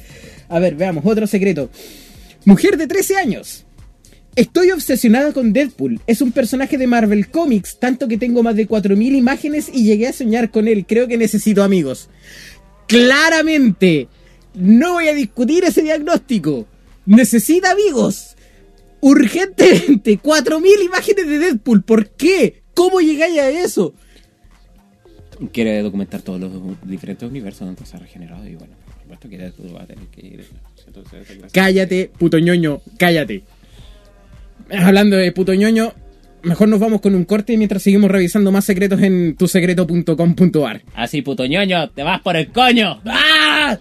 a ver, veamos, otro secreto. Mujer de 13 años. Estoy obsesionada con Deadpool. Es un personaje de Marvel Comics, tanto que tengo más de 4.000 imágenes y llegué a soñar con él. Creo que necesito amigos. Claramente, no voy a discutir ese diagnóstico. Necesita amigos. Urgentemente, 4.000 imágenes de Deadpool. ¿Por qué? ¿Cómo llegáis a eso? Quiere documentar todos los diferentes universos donde se ha regenerado y bueno, supuesto que tú vas a tener que ir. Entonces. Cállate, puto ñoño, cállate. Hablando de puto ñoño, mejor nos vamos con un corte mientras seguimos revisando más secretos en tusecreto.com.ar. Así, puto ñoño, te vas por el coño. ¡Ah!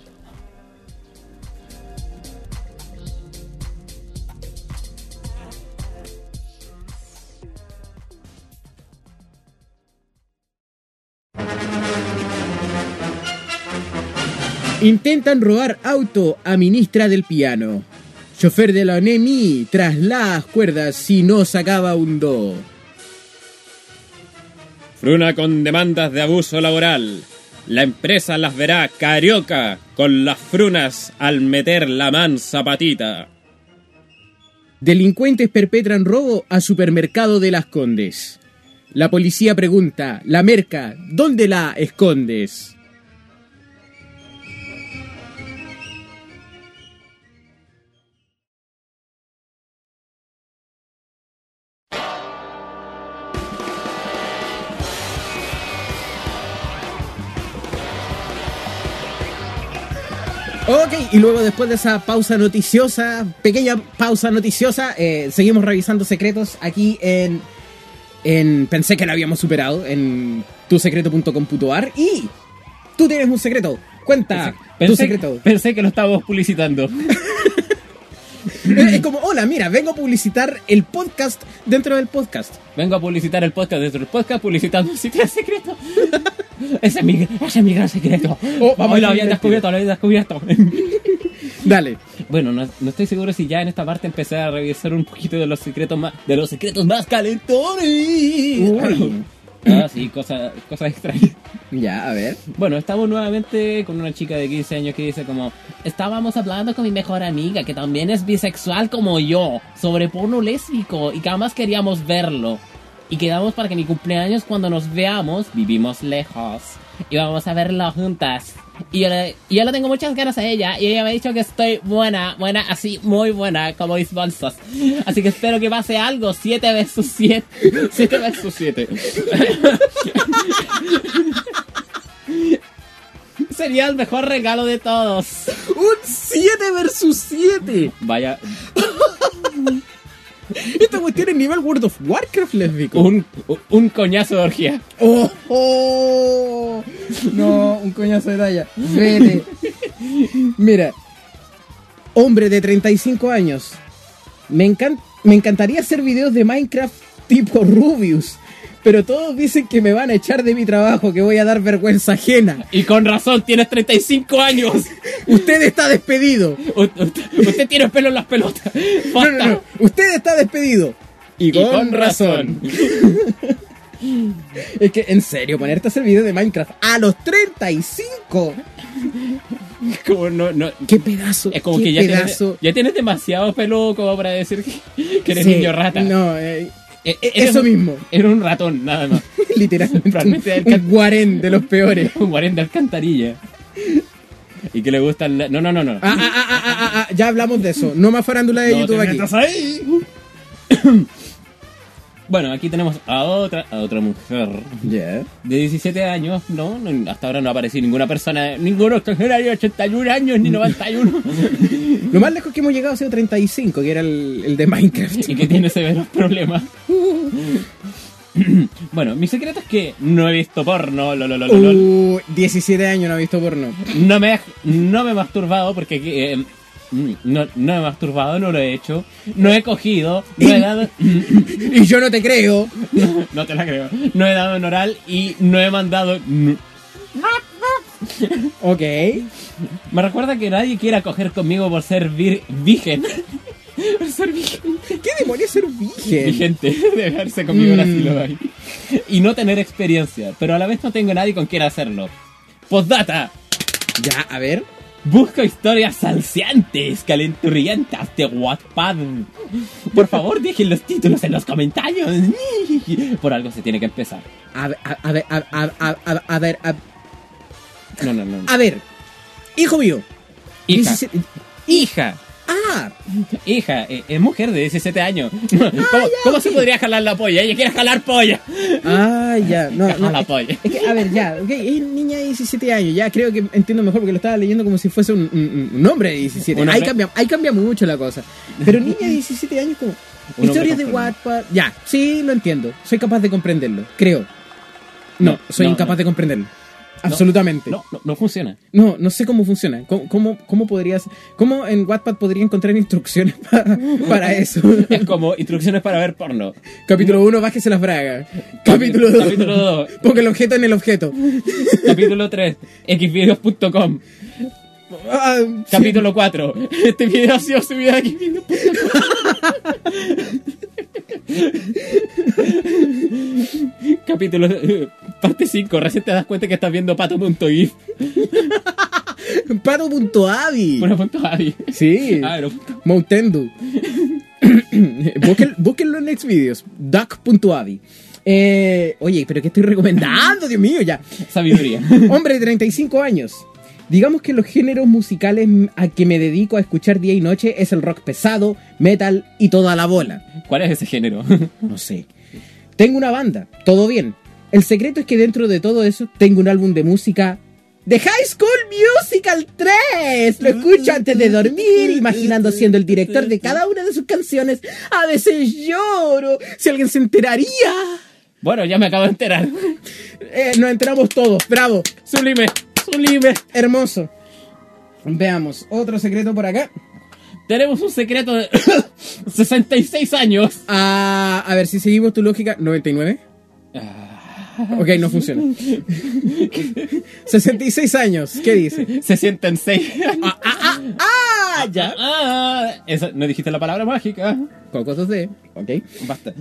Intentan robar auto a ministra del piano. Chofer de la ONEMI tras las cuerdas si no sacaba un do. Fruna con demandas de abuso laboral. La empresa las verá carioca con las frunas al meter la mansa patita. Delincuentes perpetran robo a supermercado de Las Condes. La policía pregunta, la merca, ¿dónde la escondes? Ok, y luego después de esa pausa noticiosa, pequeña pausa noticiosa, eh, seguimos revisando secretos aquí en, en... Pensé que lo habíamos superado en tusecreto.com.ar y tú tienes un secreto. Cuenta tu secreto. pensé que lo estábamos publicitando. Es como, hola, mira, vengo a publicitar el podcast dentro del podcast. Vengo a publicitar el podcast dentro del podcast publicitando un sitio secreto. ese, es mi, ese es mi gran secreto. Oh, vamos Hoy lo a había decir descubierto, lo había descubierto. Dale. Bueno, no, no estoy seguro si ya en esta parte empecé a revisar un poquito de los secretos más, de los secretos más calentones. Uy. Ah, sí, cosas cosas extrañas. Ya, a ver. Bueno, estamos nuevamente con una chica de 15 años que dice como Estábamos hablando con mi mejor amiga, que también es bisexual como yo, sobre porno lésbico y que además queríamos verlo. Y quedamos para que mi cumpleaños, cuando nos veamos, vivimos lejos. Y vamos a verlo juntas. Y yo, le, yo le tengo muchas ganas a ella. Y ella me ha dicho que estoy buena, buena, así, muy buena, como mis bolsos. Así que espero que pase algo. 7 versus 7. 7 versus 7. Sería el mejor regalo de todos. ¡Un 7 versus 7! Vaya, Esta cuestión es nivel World of Warcraft, lésbico. un, un coñazo de orgía. ¡Oh! oh. No, un coñazo de talla. Vete. Mira. Hombre de 35 años. Me, me encantaría hacer videos de Minecraft tipo Rubius. Pero todos dicen que me van a echar de mi trabajo, que voy a dar vergüenza ajena. Y con razón, tienes 35 años. Usted está despedido. U- Usted, usted tiene pelo en las pelotas. No, no, no. Usted está despedido. Y con, con razón. es que, en serio, ponerte a hacer videos de Minecraft a los 35. Como no, no, Qué pedazo. es como qué que ya tienes, pedazo. ya tienes demasiado pelo como para decir que, que eres Sí, niño rata. No, eh, Eh, eh, eso un- mismo. Era un ratón, nada más. Literalmente. Un, guarén de los peores. un guarén de alcantarilla. Y que le gustan... la- No, no, no, no. Ah, ah, ah, ah, ah, ah, ya hablamos de eso. No más farándula de No YouTube te aquí. ahí. Bueno, aquí tenemos a otra, a otra mujer Ya. de 17 años, ¿no? no, Hasta ahora no ha aparecido ninguna persona, ninguno extranjero de 81 años ni 91. Lo más lejos que hemos llegado ha sido 35, que era el, el de Minecraft. y que tiene severos problemas. bueno, mi secreto es que no he visto porno, lo, lo, lo, lo, lo. Uh, 17 años no ha visto porno. No me, no me he masturbado porque eh, no, no he masturbado, no lo he hecho. No he cogido, no he dado. Y yo no te creo. no te la creo. No he dado en oral y no he mandado. Ok. Me recuerda que nadie quiera coger conmigo por ser vir- virgen. por ser virgen. ¿Qué demonios ser virgen? Vigente, de verse conmigo en Mm. asilo ahí. Y no tener experiencia, pero a la vez no tengo nadie con quien hacerlo. Postdata. Ya, a ver. Busco historias salseantes, calenturrientas de Wattpad. Por favor, dejen los títulos en los comentarios. Por algo se tiene que empezar. A ver, a, ver, a, a- a- ver, a, No, no, no. a ver. Hijo mío. Hija. 17 Hija. Ah, Hija, eh, es mujer de 17 años. ¿Cómo, cómo se podría jalar la polla? Ella quiere jalar polla. ah, ya. No, no, Jala es- polla. Es que, a ver, ya, ok, es niña de 17 años, ya creo que entiendo mejor porque lo estaba leyendo como si fuese un, un- un hombre de 17. Un Ahí cambia, ahí cambia mucho la cosa. Pero niña de 17 años como... Un Historias de Wattpad... Ya, sí, lo entiendo. Soy capaz de comprenderlo, creo. No, No, soy no, incapaz de comprenderlo. Absolutamente. No, no, no funciona. No, no sé cómo funciona. ¿Cómo, cómo, cómo podrías... ¿Cómo en Wattpad podría encontrar instrucciones pa- para eso? Es como instrucciones para ver porno. Capítulo 1, bájese las bragas. Capítulo 2, Capítulo 2. ponga el objeto en el objeto. Capítulo 3. xvideos.com. Ah, sí. Capítulo 4. Este video ha sido subido a xvideos.com. Capítulo eh, parte 5. Recién te das cuenta que estás viendo pato.if. Pato.avi. Bueno, punto Avi. Sí. Ah, pero- Moutendu. Búsquenlo, búsquenlo en Xvideos. Duck.avi. Eh, oye, pero ¿qué estoy recomendando? Dios mío, ya. Sabiduría. Hombre de 35 años. Digamos que los géneros musicales a que me dedico a escuchar día y noche es el rock pesado, metal y toda la bola. ¿Cuál es ese género? No sé. Tengo una banda, todo bien. El secreto es que dentro de todo eso tengo un álbum de música de High School Musical 3. Lo escucho antes de dormir, imaginando siendo el director de cada una de sus canciones. A veces lloro. Si alguien se enteraría. Bueno, ya me acabo de enterar. Eh, nos enteramos todos. Bravo. Sublime. Sublime. Hermoso. Veamos, otro secreto por acá. Tenemos un secreto de 66 años. Ah, a ver, si seguimos tu lógica, 99. Ok, no funciona. 66 años, ¿qué dice? Se sienten 6. Ah, ah, ah, ah, ya. Ah, esa- no dijiste la palabra mágica. Cocos 2D, ok. Basta.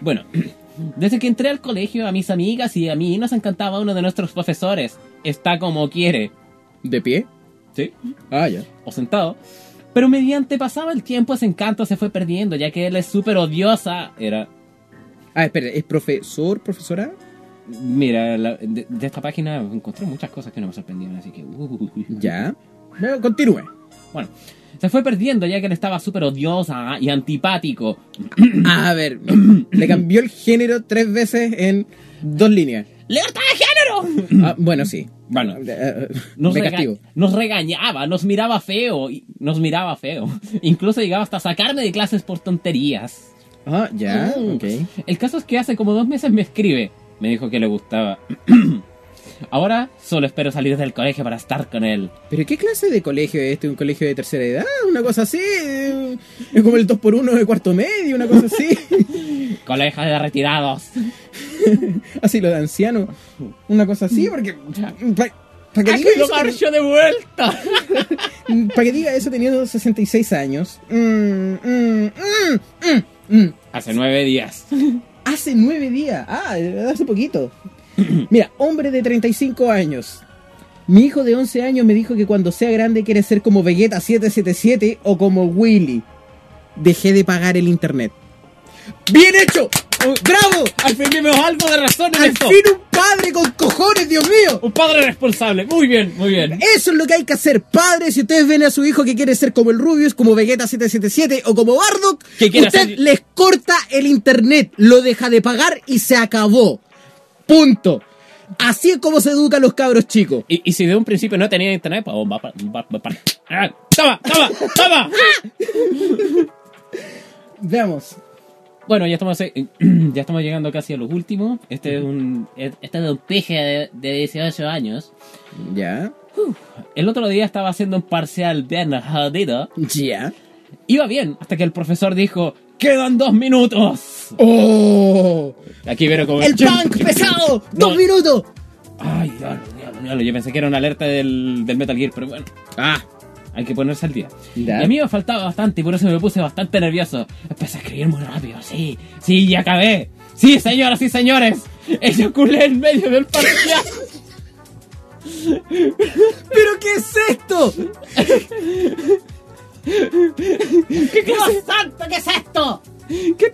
Bueno, desde que entré al colegio, a mis amigas y a mí nos encantaba uno de nuestros profesores. Está como quiere. ¿De pie? ¿Sí? Ah, ya. O sentado. Pero mediante pasaba el tiempo, ese encanto se fue perdiendo, ya que él es súper odiosa. Era. Ah, espera, ¿es profesor, profesora? Mira, la- de, de esta página encontré muchas cosas que no me sorprendieron, así que... uh, Ya. No, continúe. Bueno, se fue perdiendo ya que él estaba súper odiosa y antipático. A ver, le cambió el género tres veces en dos líneas. ¡Libertad de género! Ah, bueno, sí. Bueno, Eh, eh, nos, rega- nos regañaba, nos miraba feo, nos miraba feo. Incluso llegaba hasta sacarme de clases por tonterías. Ah, ya, Mm. ok. El caso es que hace como dos meses me escribe. Me dijo que le gustaba. Ahora solo espero salir del colegio para estar con él. ¿Pero qué clase de colegio es este? ¿Un colegio de tercera edad? ¿Una cosa así? ¿Es como el 2x1 de cuarto medio? ¿Una cosa así? Colegio de retirados. así lo de anciano. Una cosa así, porque... Para que, ¡Aquí diga eso, marcho de vuelta! para que diga eso teniendo 66 años. Mm, mm, mm, mm, mm. Hace nueve días. Hace nueve días. Ah, hace poquito. Mira, hombre de 35 años. Mi hijo de 11 años me dijo que cuando sea grande quiere ser como Vegeta 777 o como Willy. Dejé de pagar el internet. ¡Bien hecho! ¡Bravo! Al fin vimos algo de razón en ¡Al esto. fin un padre con cojones, Dios mío! Un padre responsable. Muy bien, muy bien. Eso es lo que hay que hacer, padre. Si ustedes ven a su hijo que quiere ser como el Rubius, como Vegeta 777 o como Bardock, usted hacer- les corta el internet, lo deja de pagar y se acabó. Punto. Así es como se educan los cabros chicos. Y, y si de un principio no tenía internet, pues va, pa- va- va pa- ¡Ah! ¡Toma, toma, toma! Veamos. Bueno, ya estamos, eh, ya estamos llegando casi a los últimos. Este es un, este es un peje de, de 18 años. Ya. El otro día estaba haciendo un parcial bien jodido. Ya. Iba bien, hasta que el profesor dijo, ¡quedan dos minutos! ¡Oh! Aquí veo como... ¡El punk pesado! No. ¡Dos minutos! Ay, diablo, diablo, diablo. Yo pensé que era una alerta del, del Metal Gear, pero bueno. Ah. Hay que ponerse al día. Ya. Y a mí me faltaba bastante y por eso me puse bastante nervioso. Empecé a escribir muy rápido. Sí, sí, ya acabé. Sí, señoras y señores. Eyaculé en medio del parcial. ¿Pero qué es esto? ¿Qué clase? santo, qué es esto? ¿Qué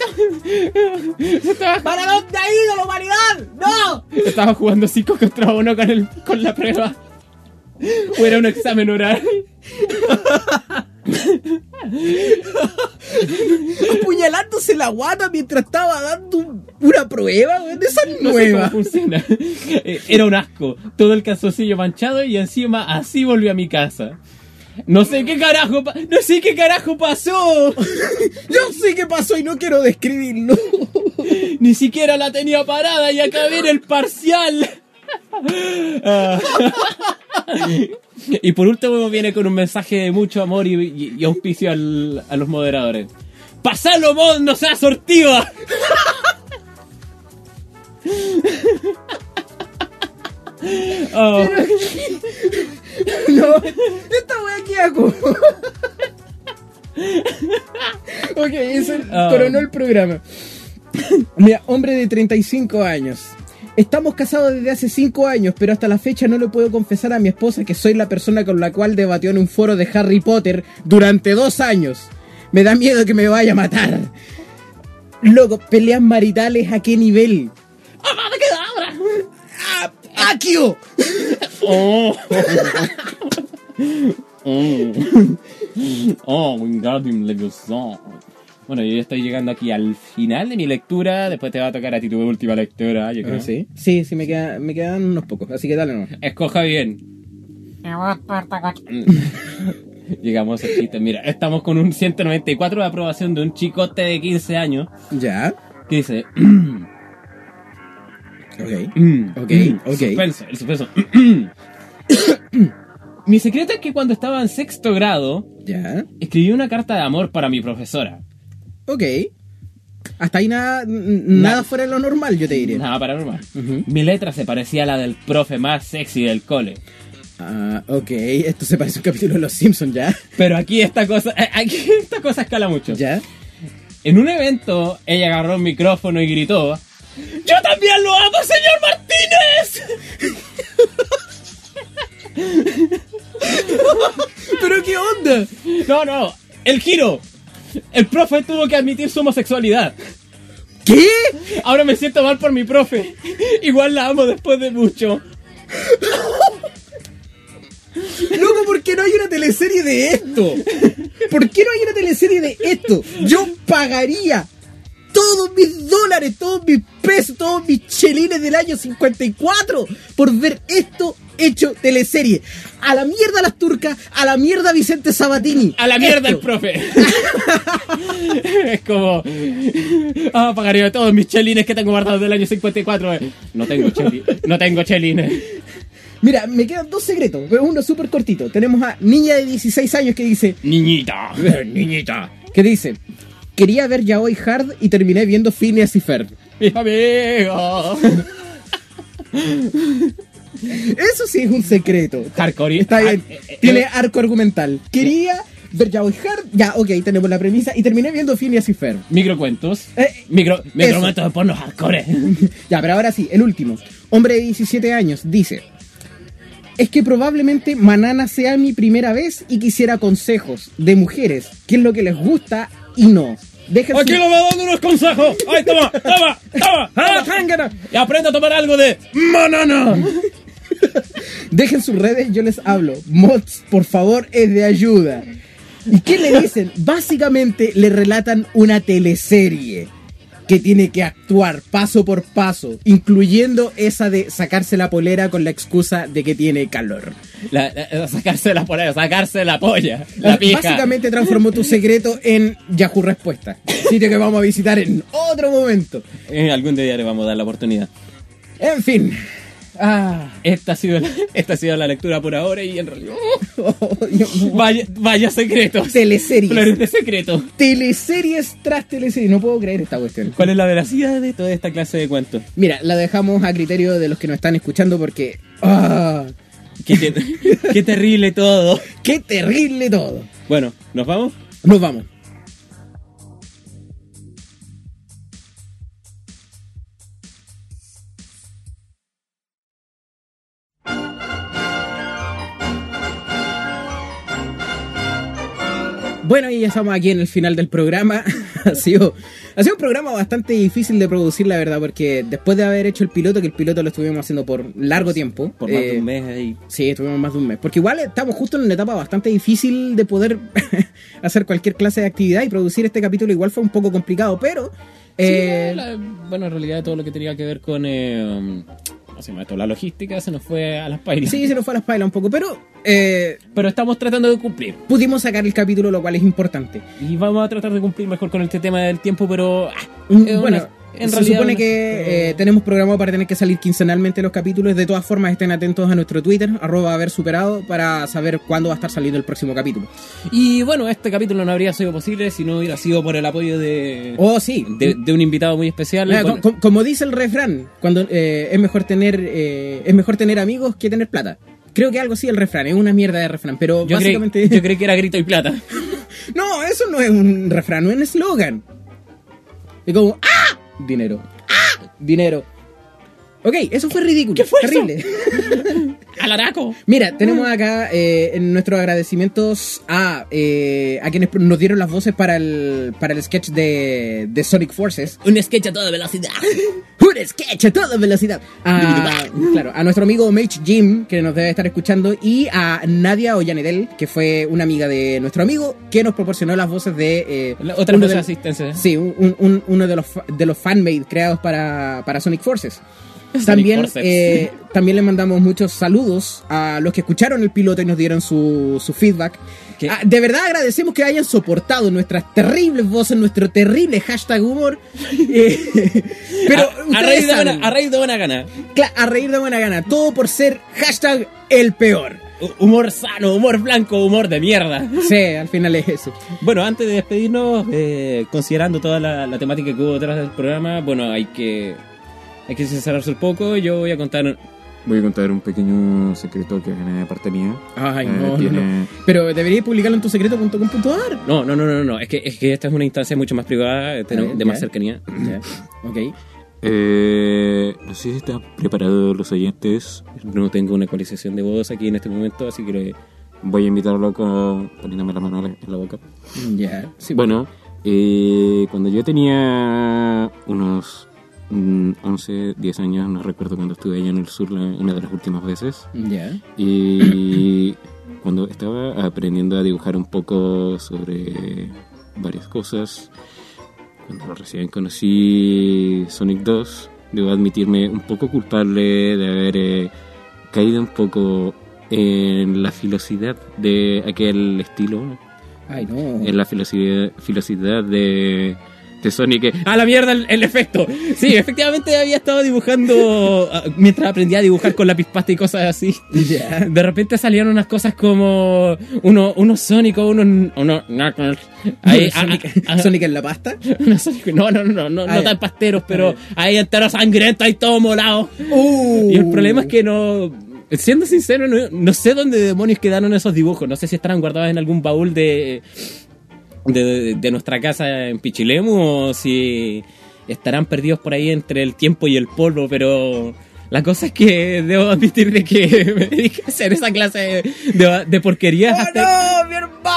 tal? ¿Para dónde ha ido la humanidad? ¡No! Estaba jugando 5 contra 1 con, el, con la prueba. O era un examen oral. Apuñalándose la guata mientras estaba dando un- una prueba, de esa No sé nueva. cómo funciona. Eh, Era un asco. Todo el calzoncillo manchado y encima así volví a mi casa. No sé qué carajo, no sé qué carajo pasó. Yo sé qué pasó y no quiero describirlo. Ni siquiera la tenía parada y acabé en el parcial. Ah. y por último viene con un mensaje de mucho amor y, y- y auspicio al- a los moderadores. ¡Pasalo, mod! ¡No seas sortiva! Oh. No, esta wea qué hago. ok, eso Ah. coronó el programa. Mira, hombre de 35 años. Estamos casados desde hace 5 años, pero hasta la fecha no le puedo confesar a mi esposa que soy la persona con la cual debatió en un foro de Harry Potter durante dos años. Me da miedo que me vaya a matar. Loco, peleas maritales a qué nivel? ¡Amada quedabra! ¡Ah, ¡Akio! Oh. oh. Oh, Wingardium Leviosa. Bueno, yo ya estoy llegando aquí al final de mi lectura. Después te va a tocar a ti tu última lectura, yo creo. Ah, ¿sí? Sí, sí, me, queda- me quedan unos pocos, así que dale nomás. Escoja bien. Llegamos al chiste. Mira, estamos con un 194 de aprobación de un chicote de 15 años. Ya. Que dice... Ok. Mm, Ok, mm, ok. Suspenso, el suspenso. mi secreto es que cuando estaba en sexto grado, Ya. escribí una carta de amor para mi profesora. Ok. Hasta ahí nada, nada fuera de lo normal, yo te diría. Nada paranormal. Mi letra se parecía a la del profe más sexy del cole. Ah, ok. Esto se parece a un capítulo de Los Simpsons, ¿ya? Pero aquí esta cosa, eh, aquí esta cosa escala mucho. ¿Ya? En un evento, ella agarró el micrófono y gritó: ¡Yo también lo amo, señor Martínez! ¿Pero qué onda? No, no, el giro. El profe tuvo que admitir su homosexualidad. ¿Qué? Ahora me siento mal por mi profe. Igual la amo después de mucho. Loco, ¿por qué no hay una teleserie de esto? ¿Por qué no hay una teleserie de esto? Yo pagaría todos mis dólares, todos mis pesos, todos mis chelines del año 54 por ver esto hecho teleserie. A la mierda las turcas, a la mierda Vicente Sabatini. A la mierda el profe. es como. Ah, pagaría todos mis chelines que tengo guardados del año 54. eh. No tengo chelines. No tengo chelines. Mira, me quedan dos secretos, uno súper cortito. Tenemos a niña de 16 años que dice... Niñita. Niñita. Que dice... Quería ver Yaoi Hard y terminé viendo Phineas y Ferb. Mi amigo. Eso sí es un secreto. Hardcore. Está bien. Ah, eh, eh, Tiene eh. arco argumental. Quería ver Yaoi Hard. Ya, ok, tenemos la premisa. Y terminé viendo Phineas y Ferb. Microcuentos. Eh, Micro, microcuentos de porno hardcore. Ya, pero ahora sí, el último. Hombre de 17 años dice: Es que probablemente Manana sea mi primera vez y quisiera consejos de mujeres, qué es lo que les gusta y no. Dejen Aquí lo va dando unos consejos. ¡Ay, toma! ¡Toma! ¡Toma! ¡Ah! Y aprenda a tomar algo de manana. Dejen sus redes, yo les hablo. Mods, por favor, es de ayuda. ¿Y qué le dicen? Básicamente le relatan una teleserie que tiene que actuar paso por paso, incluyendo esa de sacarse la polera con la excusa de que tiene calor. La- la- sacarse la polera, sacarse la polla. La pija. Básicamente transformó tu secreto en Yahoo Respuesta, sitio que vamos a visitar en otro momento. Eh, algún día le vamos a dar la oportunidad. En fin. Ah. Esta ha sido la, esta ha sido la lectura por ahora y en realidad. vaya, vaya secretos. Teleseries. Flores de secreto. Teleseries tras teleseries. No puedo creer esta cuestión. ¿Cuál es la veracidad de toda esta clase de cuentos? Mira, la dejamos a criterio de los que nos están escuchando porque... ¡Ah! Qué, qué terrible todo. ¡Qué terrible todo! Bueno, ¿nos vamos? Nos vamos. Bueno, y ya estamos aquí en el final del programa. ha, sido, ha sido un programa bastante difícil de producir, la verdad, porque después de haber hecho el piloto, que el piloto lo estuvimos haciendo por largo tiempo. Por más eh, de un mes ahí. Sí, estuvimos más de un mes. Porque igual estamos justo en una etapa bastante difícil de poder hacer cualquier clase de actividad y producir este capítulo igual fue un poco complicado, pero... eh, Sí, la- bueno, en realidad todo lo que tenía que ver con. eh, ¿Cómo se llama esto? La logística se nos fue a las pailas. sí, se nos fue a las pailas un poco, pero eh, Pero estamos tratando de cumplir. pudimos sacar el capítulo, lo cual es importante. Y vamos a tratar de cumplir mejor con este tema del tiempo, pero. ah, Mm, es una- bueno, en se supone que eh, tenemos programado para tener que salir quincenalmente los capítulos. De todas formas, estén atentos a nuestro Twitter, arroba haber superado, para saber cuándo va a estar saliendo el próximo capítulo. Y bueno, este capítulo no habría sido posible si no hubiera sido por el apoyo de. Oh, sí. De, de un invitado muy especial. Mira, como dice el refrán, cuando eh, es mejor tener eh, es mejor tener amigos que tener plata. Creo que algo así el refrán, es una mierda de refrán, pero yo, creí, básicamente yo creí que era grito y plata. No, eso no es un refrán, no es un eslogan. Es como ¡ah! Dinero. Dinero. Ok, eso fue ridículo. ¿Qué fue eso? Terrible. ¡Alaraco! Mira, tenemos acá eh, en nuestros agradecimientos a, eh, a quienes nos dieron las voces para el, para el sketch de, de Sonic Forces. Un sketch a toda velocidad. Un sketch a toda velocidad. A, claro, a nuestro amigo Mage Jim, que nos debe estar escuchando, y a Nadia Ollanedel, que fue una amiga de nuestro amigo, que nos proporcionó las voces de... eh, otra cosa de asistencia. Sí, un- un- uno de los, de los fanmade creados para, para Sonic Forces. También, eh, también le mandamos muchos saludos a los que escucharon el piloto y nos dieron su, su feedback. Ah, de verdad agradecemos que hayan soportado nuestras terribles voces, nuestro terrible hashtag humor. Eh, pero a, a de saben, buena, a raíz de buena gana. a reír de buena gana. Todo por ser hashtag el peor. Hu- Humor sano, humor blanco, humor de mierda. Sí, al final es eso. Bueno, antes de despedirnos, eh, considerando toda la, la temática que hubo detrás del programa, bueno, hay que hay que sincerarse un poco. Yo voy a contar Voy a contar un pequeño secreto que viene de parte mía. Ay, Eh, no, no, tiene- no. Pero deberías publicarlo en tu secreto.com.ar. No, no, no, no, no. Es que, es que esta es una instancia mucho más privada, eh, de, más cercanía. Ok. Eh, no sé si están preparados los oyentes. No tengo una ecualización de voz aquí en este momento, así que Voy a invitarlo con, poniéndome la mano en la boca. Ya. Sí, Bueno, Eh, cuando yo tenía unos 11, 10 años, no recuerdo cuando estuve allá en el sur la- una de las últimas veces. Ya. Y cuando estaba aprendiendo a dibujar un poco sobre varias cosas, cuando recién conocí Sonic 2, debo admitirme un poco culpable de haber eh, caído un poco en la filosidad de aquel estilo, Ay, no. en la filosidad, filosidad de, de Sonic. ¡A la mierda el, el efecto! Sí, efectivamente había estado dibujando ah, mientras aprendía a dibujar con lápiz pasta y cosas así. De repente salían unas cosas como uno, unos Sónicos, unos, unos. Ahí, ah, Sonic, ah, ah, Sonic en la pasta. Sonic- no, no, no, no, Ah, tan pasteros, pero ahí entero sangriento y todo molado. Uh. Y el problema es que no. Siendo sincero, no, no sé dónde demonios quedaron esos dibujos. No sé si estarán guardados en algún baúl de, de, de nuestra casa en Pichilemu o si estarán perdidos por ahí entre el tiempo y el polvo, pero la cosa es que debo admitir de que me dediqué a hacer esa clase de, de, porquerías hasta- ¡No!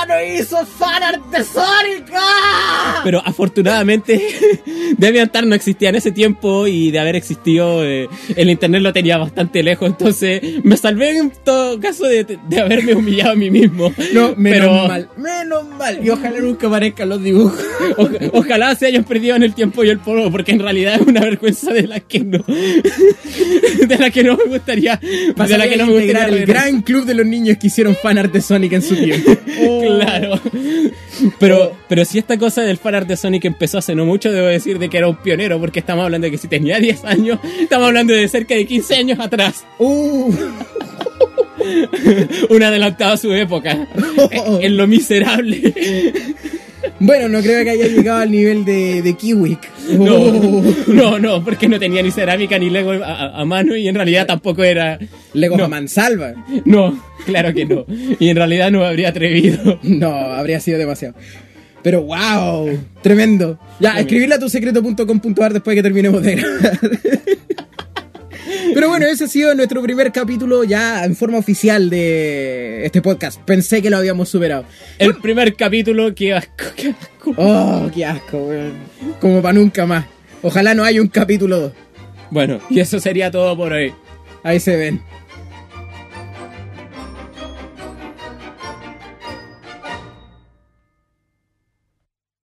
¡Mi hermano hizo fanart de Sonic! ¡Ah! Pero afortunadamente DeviantArt no existía en ese tiempo y de haber existido eh, el internet lo tenía bastante lejos, entonces me salvé en todo caso de, de haberme humillado a mí mismo. No, menos Pero- mal. Menos mal. Y ojalá nunca aparezcan los dibujos. O- ojalá se hayan perdido en el tiempo y el polvo, porque en realidad es una vergüenza de la que no, de la que no me gustaría, de Pasaría la que no me gustaría el gran club de los niños que hicieron fanart de Sonic en su tiempo. Claro. Pero, pero si esta cosa del fanart de Sonic empezó hace no mucho, debo decir de que era un pionero, porque estamos hablando de que si tenía 10 años, estamos hablando de cerca de 15 años atrás. Uh. un adelantado a su época. En- en lo miserable. Bueno, no creo que haya llegado al nivel de, de Kiwik. No, Oh. no, no, porque no tenía ni cerámica ni Lego a, mano y en realidad tampoco era. Lego no, a mansalva. No, claro que no. Y en realidad no habría atrevido. No, habría sido demasiado. Pero wow, tremendo. Ya, escribirle a tu secreto.com.ar después de que terminemos de grabar. Pero bueno, ese ha sido nuestro primer capítulo ya en forma oficial de este podcast. Pensé que lo habíamos superado. El primer capítulo, qué asco, qué asco. Oh, qué asco, weón. Como para nunca más. Ojalá no haya un capítulo 2. Bueno, y eso sería todo por hoy. Ahí se ven.